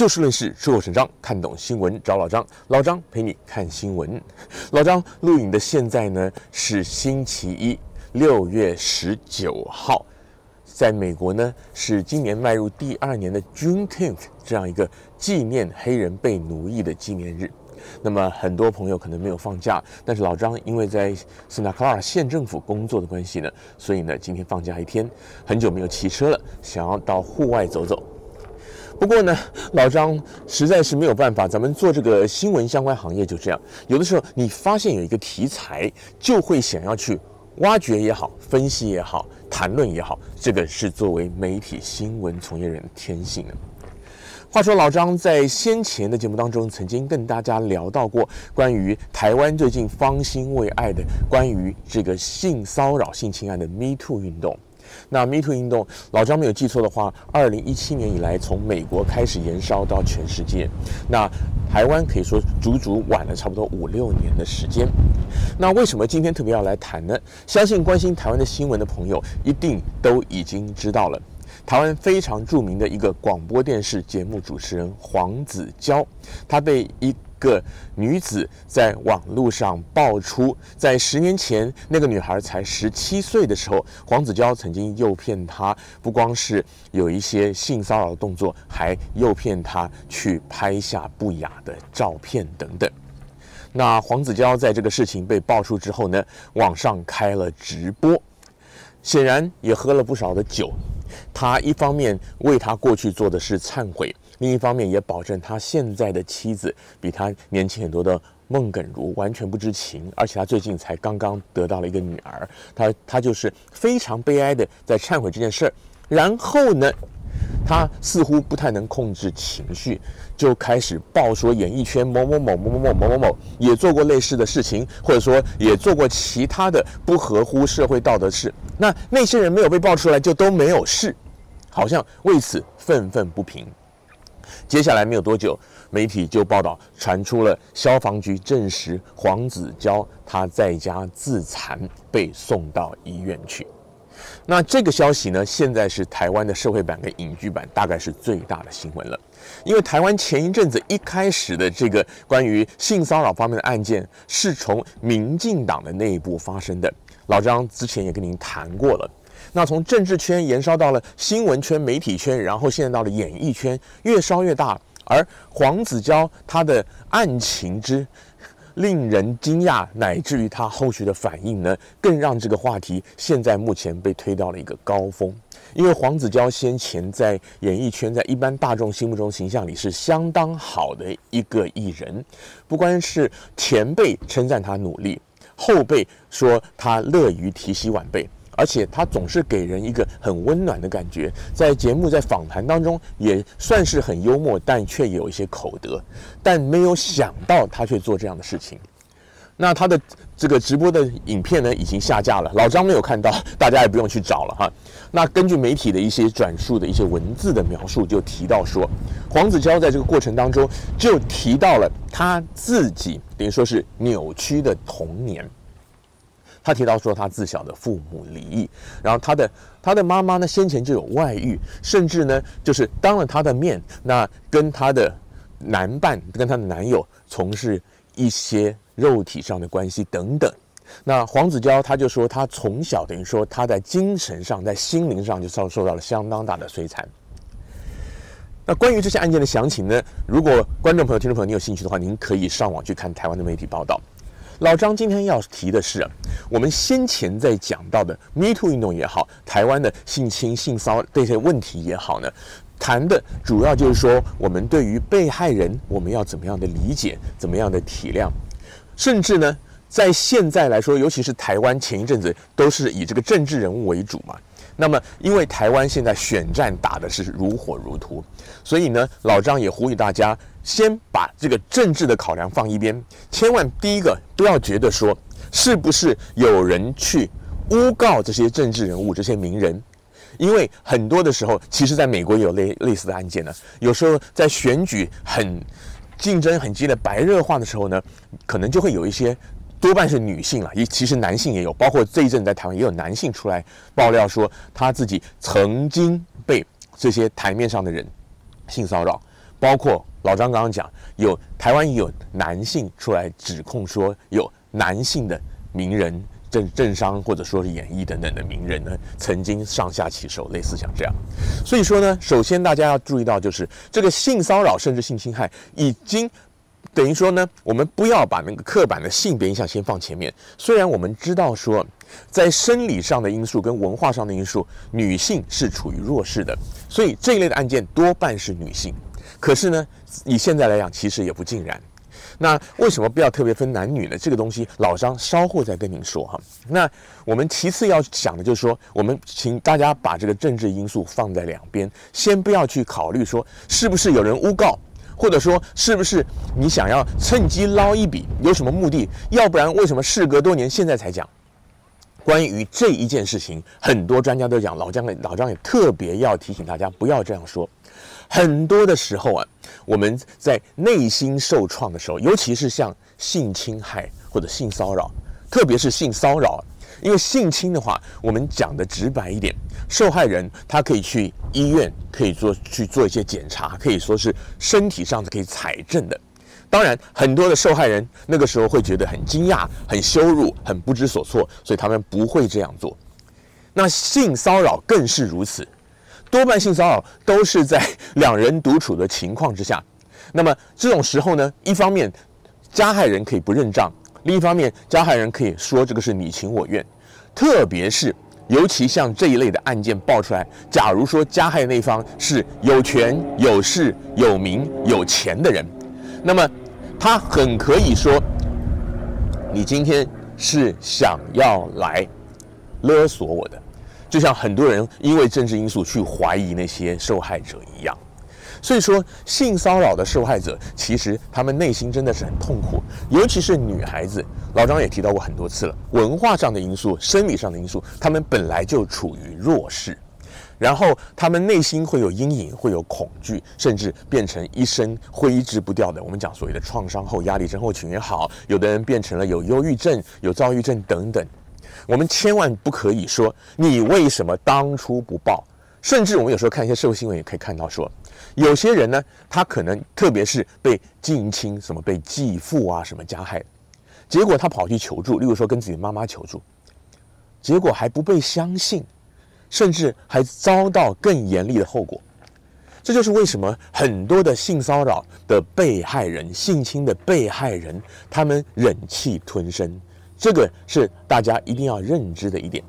就事论事，出口成章，看懂新闻找老张，老张陪你看新闻。老张录影的现在呢是星期一，六月十九号，在美国呢是今年迈入第二年的 Juneteenth 这样一个纪念黑人被奴役的纪念日。那么很多朋友可能没有放假，但是老张因为在 Santa Clara 县政府工作的关系呢，所以呢今天放假一天，很久没有骑车了，想要到户外走走。不过呢，老张实在是没有办法。咱们做这个新闻相关行业就这样，有的时候你发现有一个题材，就会想要去挖掘也好、分析也好、谈论也好，这个是作为媒体新闻从业人的天性的。话说，老张在先前的节目当中曾经跟大家聊到过关于台湾最近方兴未艾的关于这个性骚扰、性侵案的 Me Too 运动。那 Me Too 运动，老张没有记错的话，二零一七年以来，从美国开始延烧到全世界。那台湾可以说足足晚了差不多五六年的时间。那为什么今天特别要来谈呢？相信关心台湾的新闻的朋友一定都已经知道了。台湾非常著名的一个广播电视节目主持人黄子佼，他被一个女子在网络上爆出，在十年前那个女孩才十七岁的时候，黄子佼曾经诱骗她，不光是有一些性骚扰动作，还诱骗她去拍下不雅的照片等等。那黄子佼在这个事情被爆出之后呢，网上开了直播，显然也喝了不少的酒。他一方面为他过去做的事忏悔。另一方面，也保证他现在的妻子比他年轻很多的孟耿如完全不知情，而且他最近才刚刚得到了一个女儿，他他就是非常悲哀的在忏悔这件事儿。然后呢，他似乎不太能控制情绪，就开始爆说演艺圈某某某某某某某某某也做过类似的事情，或者说也做过其他的不合乎社会道德事。那那些人没有被爆出来，就都没有事，好像为此愤愤不平。接下来没有多久，媒体就报道传出了消防局证实黄子佼他在家自残，被送到医院去。那这个消息呢，现在是台湾的社会版跟影剧版，大概是最大的新闻了。因为台湾前一阵子一开始的这个关于性骚扰方面的案件，是从民进党的内部发生的。老张之前也跟您谈过了。那从政治圈延烧到了新闻圈、媒体圈，然后现在到了演艺圈，越烧越大。而黄子佼他的案情之 令人惊讶，乃至于他后续的反应呢，更让这个话题现在目前被推到了一个高峰。因为黄子佼先前在演艺圈，在一般大众心目中形象里是相当好的一个艺人，不光是前辈称赞他努力，后辈说他乐于提携晚辈。而且他总是给人一个很温暖的感觉，在节目、在访谈当中也算是很幽默，但却有一些口德。但没有想到他却做这样的事情。那他的这个直播的影片呢，已经下架了。老张没有看到，大家也不用去找了哈。那根据媒体的一些转述的一些文字的描述，就提到说，黄子佼在这个过程当中就提到了他自己，等于说是扭曲的童年。他提到说，他自小的父母离异，然后他的他的妈妈呢，先前就有外遇，甚至呢，就是当了他的面，那跟他的男伴，跟他的男友从事一些肉体上的关系等等。那黄子佼他就说，他从小等于说他在精神上，在心灵上就遭受到了相当大的摧残。那关于这些案件的详情呢，如果观众朋友、听众朋友你有兴趣的话，您可以上网去看台湾的媒体报道。老张今天要提的是，我们先前在讲到的 Me Too 运动也好，台湾的性侵、性骚这些问题也好呢，谈的主要就是说，我们对于被害人，我们要怎么样的理解，怎么样的体谅，甚至呢，在现在来说，尤其是台湾前一阵子都是以这个政治人物为主嘛。那么，因为台湾现在选战打的是如火如荼，所以呢，老张也呼吁大家先把这个政治的考量放一边，千万第一个不要觉得说是不是有人去诬告这些政治人物、这些名人，因为很多的时候，其实在美国也有类类似的案件呢。有时候在选举很竞争很激烈、白热化的时候呢，可能就会有一些。多半是女性了，也其实男性也有，包括这一阵在台湾也有男性出来爆料说他自己曾经被这些台面上的人性骚扰，包括老张刚刚讲，有台湾也有男性出来指控说，有男性的名人。政政商或者说是演艺等等的名人呢，曾经上下其手，类似像这样。所以说呢，首先大家要注意到，就是这个性骚扰甚至性侵害，已经等于说呢，我们不要把那个刻板的性别印象先放前面。虽然我们知道说，在生理上的因素跟文化上的因素，女性是处于弱势的，所以这一类的案件多半是女性。可是呢，以现在来讲，其实也不尽然。那为什么不要特别分男女呢？这个东西老张稍后再跟您说哈。那我们其次要想的就是说，我们请大家把这个政治因素放在两边，先不要去考虑说是不是有人诬告，或者说是不是你想要趁机捞一笔，有什么目的？要不然为什么事隔多年现在才讲？关于这一件事情，很多专家都讲，老张老张也特别要提醒大家不要这样说。很多的时候啊，我们在内心受创的时候，尤其是像性侵害或者性骚扰，特别是性骚扰，因为性侵的话，我们讲的直白一点，受害人他可以去医院，可以做去做一些检查，可以说是身体上是可以采证的。当然，很多的受害人那个时候会觉得很惊讶、很羞辱、很不知所措，所以他们不会这样做。那性骚扰更是如此。多半性骚扰都是在两人独处的情况之下，那么这种时候呢，一方面加害人可以不认账，另一方面加害人可以说这个是你情我愿。特别是尤其像这一类的案件爆出来，假如说加害那方是有权有势有名有钱的人，那么他很可以说，你今天是想要来勒索我的。就像很多人因为政治因素去怀疑那些受害者一样，所以说性骚扰的受害者其实他们内心真的是很痛苦，尤其是女孩子。老张也提到过很多次了，文化上的因素、生理上的因素，他们本来就处于弱势，然后他们内心会有阴影，会有恐惧，甚至变成一生挥之不掉的。我们讲所谓的创伤后压力症候群也好，有的人变成了有忧郁症、有躁郁症等等。我们千万不可以说你为什么当初不报，甚至我们有时候看一些社会新闻也可以看到说，有些人呢，他可能特别是被近亲什么被继父啊什么加害，结果他跑去求助，例如说跟自己妈妈求助，结果还不被相信，甚至还遭到更严厉的后果。这就是为什么很多的性骚扰的被害人、性侵的被害人，他们忍气吞声。这个是大家一定要认知的一点。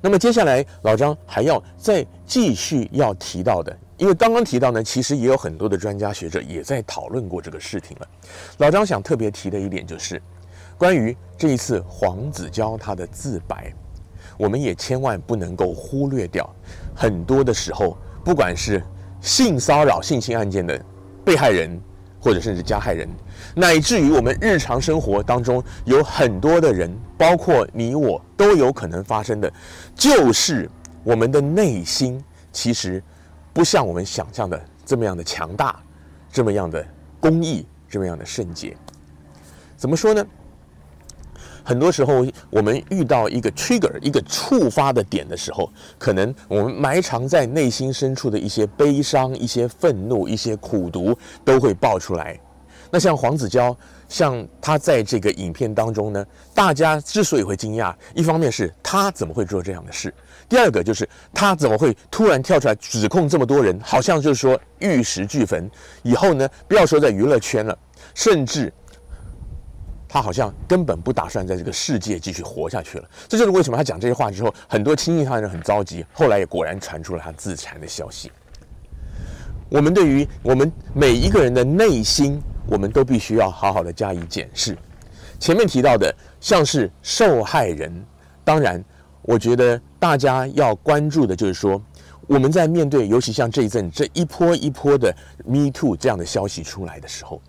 那么接下来老张还要再继续要提到的，因为刚刚提到呢，其实也有很多的专家学者也在讨论过这个事情了。老张想特别提的一点就是，关于这一次黄子佼他的自白，我们也千万不能够忽略掉，很多的时候，不管是性骚扰、性侵案件的被害人。或者甚至加害人，乃至于我们日常生活当中有很多的人，包括你我，都有可能发生的，就是我们的内心其实不像我们想象的这么样的强大，这么样的公义，这么样的圣洁。怎么说呢？很多时候，我们遇到一个 trigger，一个触发的点的时候，可能我们埋藏在内心深处的一些悲伤、一些愤怒、一些苦毒都会爆出来。那像黄子佼，像他在这个影片当中呢，大家之所以会惊讶，一方面是他怎么会做这样的事，第二个就是他怎么会突然跳出来指控这么多人，好像就是说玉石俱焚。以后呢，不要说在娱乐圈了，甚至。他好像根本不打算在这个世界继续活下去了。这就是为什么他讲这些话之后，很多亲近他的人很着急。后来也果然传出了他自残的消息。我们对于我们每一个人的内心，我们都必须要好好的加以检视。前面提到的，像是受害人，当然，我觉得大家要关注的就是说，我们在面对，尤其像这一阵这一波一波的 Me Too 这样的消息出来的时候，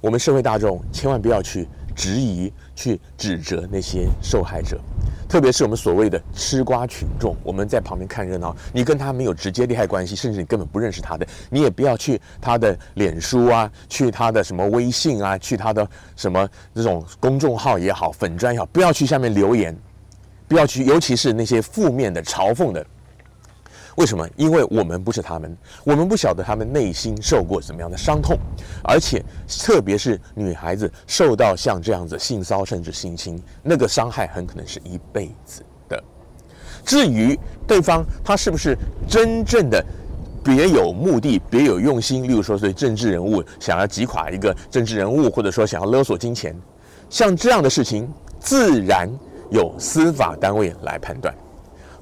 我们社会大众千万不要去。质疑、去指责那些受害者，特别是我们所谓的吃瓜群众，我们在旁边看热闹。你跟他没有直接利害关系，甚至你根本不认识他的，你也不要去他的脸书啊，去他的什么微信啊，去他的什么这种公众号也好、粉专也好，不要去下面留言，不要去，尤其是那些负面的、嘲讽的。为什么？因为我们不是他们，我们不晓得他们内心受过什么样的伤痛，而且特别是女孩子受到像这样子性骚甚至性侵，那个伤害很可能是一辈子的。至于对方他是不是真正的别有目的、别有用心，例如说对政治人物想要击垮一个政治人物，或者说想要勒索金钱，像这样的事情，自然由司法单位来判断。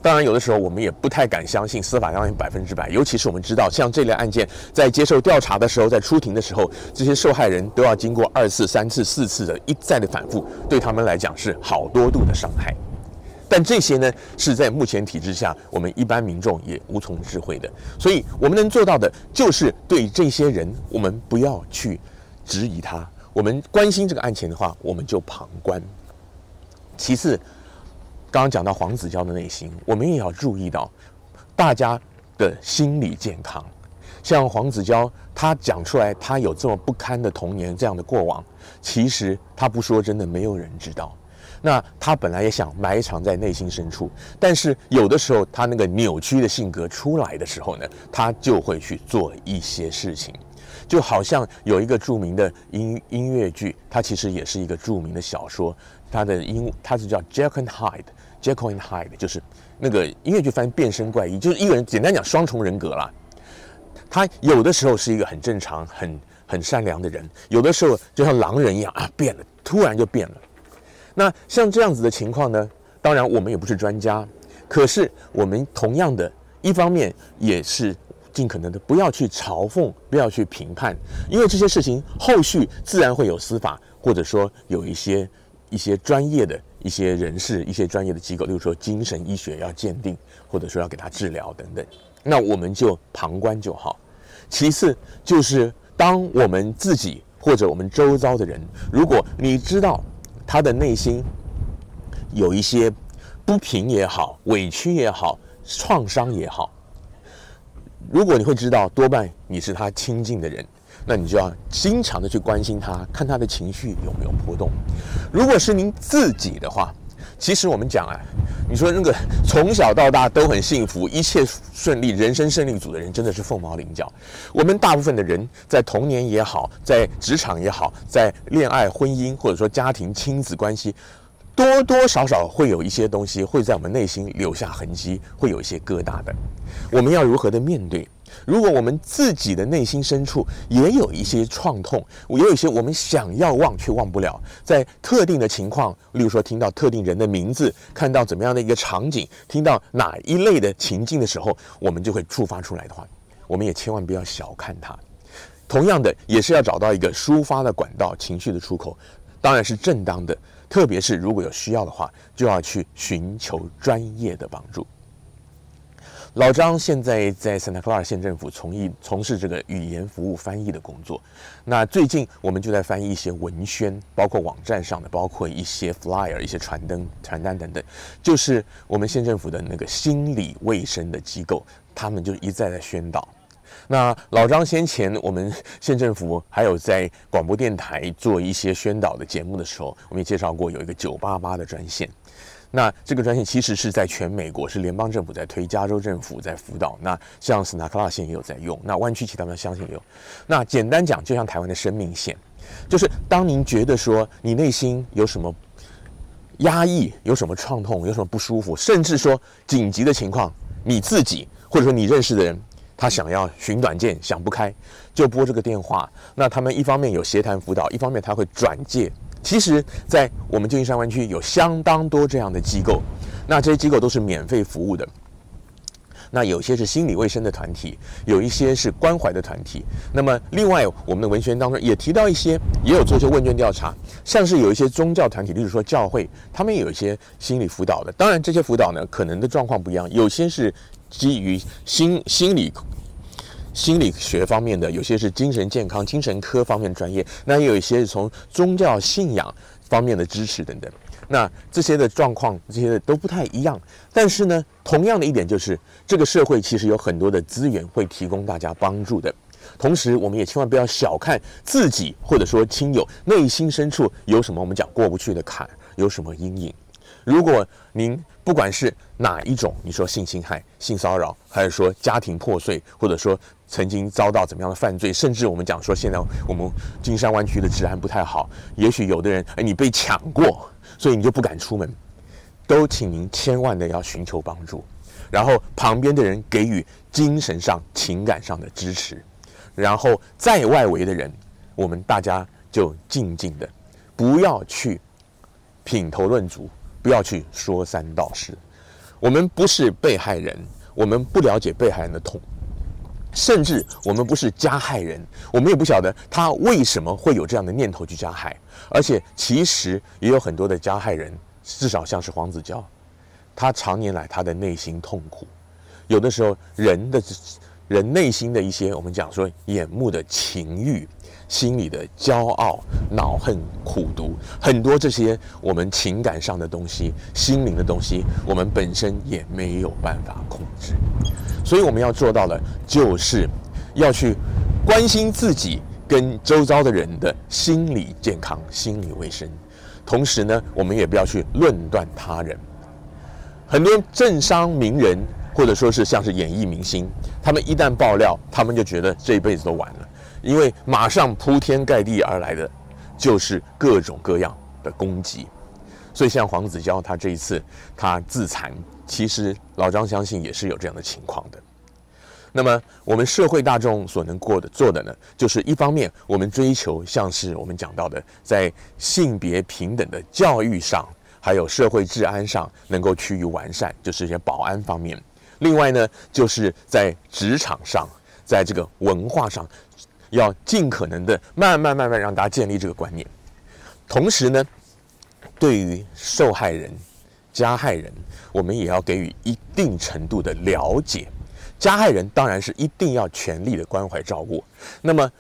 当然，有的时候我们也不太敢相信司法单位百分之百，尤其是我们知道，像这类案件在接受调查的时候，在出庭的时候，这些受害人都要经过二次、三次、四次的一再的反复，对他们来讲是好多度的伤害。但这些呢，是在目前体制下，我们一般民众也无从知会的。所以，我们能做到的就是对这些人，我们不要去质疑他。我们关心这个案情的话，我们就旁观。其次。刚刚讲到黄子佼的内心，我们也要注意到大家的心理健康。像黄子佼，他讲出来他有这么不堪的童年这样的过往，其实他不说真的没有人知道。那他本来也想埋藏在内心深处，但是有的时候他那个扭曲的性格出来的时候呢，他就会去做一些事情。就好像有一个著名的音音乐剧，它其实也是一个著名的小说，它的音它是叫 Jekyll and Hyde。Jekyll and Hyde 就是那个音乐剧翻译变身怪医，就是一个人简单讲双重人格啦。他有的时候是一个很正常、很很善良的人，有的时候就像狼人一样啊，变了，突然就变了。那像这样子的情况呢，当然我们也不是专家，可是我们同样的一方面也是尽可能的不要去嘲讽，不要去评判，因为这些事情后续自然会有司法，或者说有一些一些专业的。一些人士、一些专业的机构，例如说精神医学要鉴定，或者说要给他治疗等等，那我们就旁观就好。其次就是，当我们自己或者我们周遭的人，如果你知道他的内心有一些不平也好、委屈也好、创伤也好，如果你会知道，多半你是他亲近的人。那你就要经常的去关心他，看他的情绪有没有波动。如果是您自己的话，其实我们讲啊，你说那个从小到大都很幸福、一切顺利、人生胜利组的人，真的是凤毛麟角。我们大部分的人在童年也好，在职场也好，在恋爱、婚姻或者说家庭亲子关系，多多少少会有一些东西会在我们内心留下痕迹，会有一些疙瘩的。我们要如何的面对？如果我们自己的内心深处也有一些创痛，也有一些我们想要忘却忘不了，在特定的情况，例如说听到特定人的名字，看到怎么样的一个场景，听到哪一类的情境的时候，我们就会触发出来的话，我们也千万不要小看它。同样的，也是要找到一个抒发的管道，情绪的出口，当然是正当的。特别是如果有需要的话，就要去寻求专业的帮助。老张现在在 Santa Clara 县政府从艺从事这个语言服务翻译的工作。那最近我们就在翻译一些文宣，包括网站上的，包括一些 flyer、一些传灯、传单等等。就是我们县政府的那个心理卫生的机构，他们就一再在宣导。那老张先前我们县政府还有在广播电台做一些宣导的节目的时候，我们也介绍过有一个九八八的专线。那这个专线其实是在全美国，是联邦政府在推，加州政府在辅导。那像 Santa Clara 县也有在用，那湾区其他的乡县也有。那简单讲，就像台湾的生命线，就是当您觉得说你内心有什么压抑、有什么创痛、有什么不舒服，甚至说紧急的情况，你自己或者说你认识的人，他想要寻短见、想不开，就拨这个电话。那他们一方面有协谈辅导，一方面他会转介。其实，在我们旧金山湾区有相当多这样的机构，那这些机构都是免费服务的。那有些是心理卫生的团体，有一些是关怀的团体。那么，另外我们的文宣当中也提到一些，也有做一些问卷调查，像是有一些宗教团体，例如说教会，他们也有一些心理辅导的。当然，这些辅导呢，可能的状况不一样，有些是基于心心理。心理学方面的，有些是精神健康、精神科方面专业，那也有一些是从宗教信仰方面的支持等等。那这些的状况，这些的都不太一样。但是呢，同样的一点就是，这个社会其实有很多的资源会提供大家帮助的。同时，我们也千万不要小看自己或者说亲友内心深处有什么我们讲过不去的坎，有什么阴影。如果您不管是哪一种，你说性侵害、性骚扰，还是说家庭破碎，或者说曾经遭到怎么样的犯罪，甚至我们讲说现在我们金山湾区的治安不太好，也许有的人哎，你被抢过，所以你就不敢出门，都请您千万的要寻求帮助，然后旁边的人给予精神上、情感上的支持，然后在外围的人，我们大家就静静的，不要去品头论足。不要去说三道四，我们不是被害人，我们不了解被害人的痛，甚至我们不是加害人，我们也不晓得他为什么会有这样的念头去加害，而且其实也有很多的加害人，至少像是黄子佼，他常年来他的内心痛苦，有的时候人的人内心的一些我们讲说眼目的情欲。心里的骄傲、恼恨、苦毒，很多这些我们情感上的东西、心灵的东西，我们本身也没有办法控制。所以我们要做到的，就是要去关心自己跟周遭的人的心理健康、心理卫生。同时呢，我们也不要去论断他人。很多政商名人，或者说是像是演艺明星，他们一旦爆料，他们就觉得这一辈子都完了。因为马上铺天盖地而来的，就是各种各样的攻击，所以像黄子佼他这一次他自残，其实老张相信也是有这样的情况的。那么我们社会大众所能过的做的呢，就是一方面我们追求像是我们讲到的，在性别平等的教育上，还有社会治安上能够趋于完善，就是一些保安方面；另外呢，就是在职场上，在这个文化上。要尽可能的慢慢慢慢让大家建立这个观念，同时呢，对于受害人、加害人，我们也要给予一定程度的了解。加害人当然是一定要全力的关怀照顾，那么，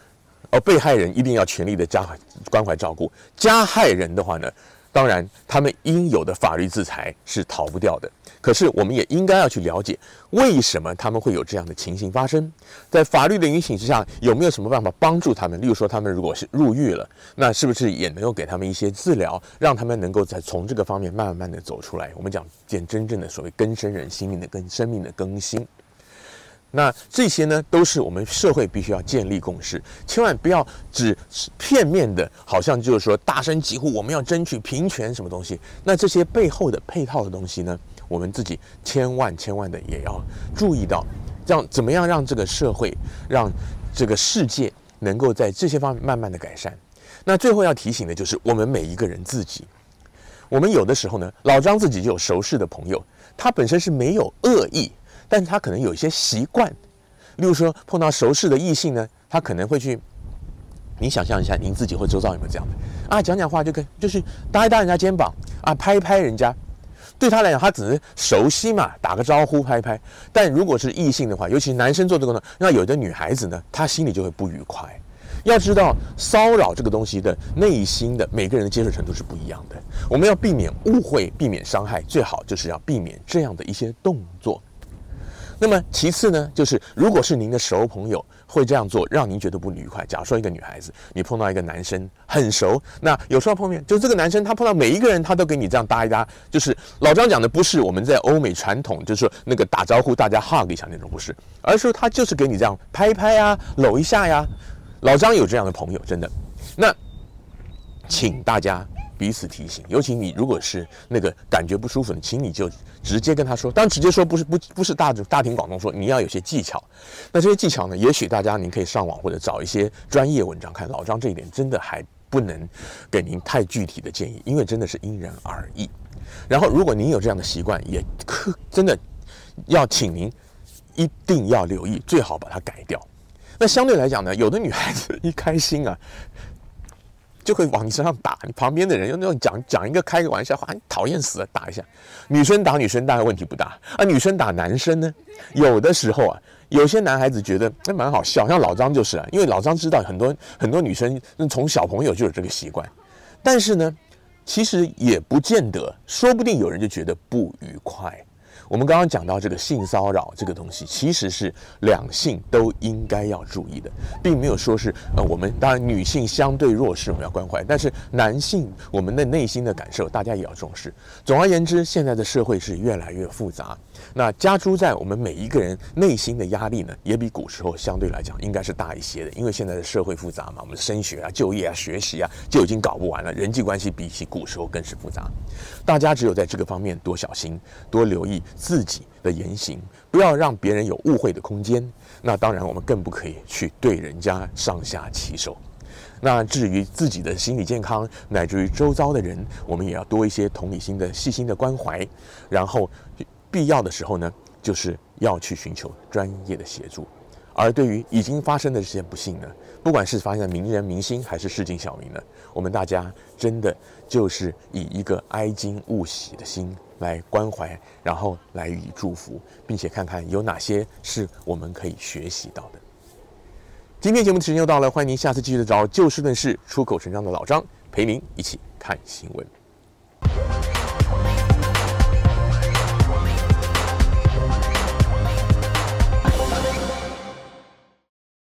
而被害人一定要全力的加关怀照顾。加害人的话呢，当然他们应有的法律制裁是逃不掉的。可是，我们也应该要去了解，为什么他们会有这样的情形发生？在法律的允许之下，有没有什么办法帮助他们？例如说，他们如果是入狱了，那是不是也能够给他们一些治疗，让他们能够再从这个方面慢慢的走出来？我们讲见真正的所谓根生人心命的更生命的更新。那这些呢，都是我们社会必须要建立共识，千万不要只片面的，好像就是说大声疾呼我们要争取平权什么东西。那这些背后的配套的东西呢？我们自己千万千万的也要注意到，让怎么样让这个社会、让这个世界能够在这些方面慢慢的改善。那最后要提醒的就是，我们每一个人自己，我们有的时候呢，老张自己就有熟识的朋友，他本身是没有恶意，但是他可能有一些习惯，例如说碰到熟识的异性呢，他可能会去，你想象一下，您自己或周遭有没有这样的啊？讲讲话就跟就是搭一搭人家肩膀啊，拍拍人家。对他来讲，他只是熟悉嘛，打个招呼，拍拍。但如果是异性的话，尤其男生做这个呢，那有的女孩子呢，她心里就会不愉快。要知道，骚扰这个东西的内心的每个人的接受程度是不一样的。我们要避免误会，避免伤害，最好就是要避免这样的一些动作。那么其次呢，就是如果是您的熟朋友会这样做，让您觉得不愉快。假如说一个女孩子，你碰到一个男生很熟，那有时候碰面，就这个男生他碰到每一个人，他都给你这样搭一搭。就是老张讲的不是我们在欧美传统，就是那个打招呼大家 hug 一下那种，不是，而是他就是给你这样拍一拍呀，搂一下呀。老张有这样的朋友，真的。那请大家。彼此提醒，尤其你如果是那个感觉不舒服的，请你就直接跟他说。当然，直接说不是不不是大大庭广众说，你要有些技巧。那这些技巧呢，也许大家您可以上网或者找一些专业文章看。老张这一点真的还不能给您太具体的建议，因为真的是因人而异。然后，如果您有这样的习惯，也可真的要请您一定要留意，最好把它改掉。那相对来讲呢，有的女孩子一开心啊。就会往你身上打，你旁边的人用那种讲讲一个开个玩笑话，你讨厌死了，打一下。女生打女生大概问题不大啊，女生打男生呢，有的时候啊，有些男孩子觉得那蛮好笑，像老张就是啊，因为老张知道很多很多女生从小朋友就有这个习惯，但是呢，其实也不见得，说不定有人就觉得不愉快。我们刚刚讲到这个性骚扰这个东西，其实是两性都应该要注意的，并没有说是呃我们当然女性相对弱势我们要关怀，但是男性我们的内心的感受大家也要重视。总而言之，现在的社会是越来越复杂，那加诸在我们每一个人内心的压力呢，也比古时候相对来讲应该是大一些的，因为现在的社会复杂嘛，我们升学啊、就业啊、学习啊就已经搞不完了，人际关系比起古时候更是复杂，大家只有在这个方面多小心、多留意。自己的言行，不要让别人有误会的空间。那当然，我们更不可以去对人家上下其手。那至于自己的心理健康，乃至于周遭的人，我们也要多一些同理心的细心的关怀。然后，必要的时候呢，就是要去寻求专业的协助。而对于已经发生的这些不幸呢，不管是发生在名人明星还是市井小民呢，我们大家真的就是以一个哀矜勿喜的心来关怀，然后来予以祝福，并且看看有哪些是我们可以学习到的。今天节目的时间又到了，欢迎您下次继续的找就事论事、出口成章的老张陪您一起看新闻。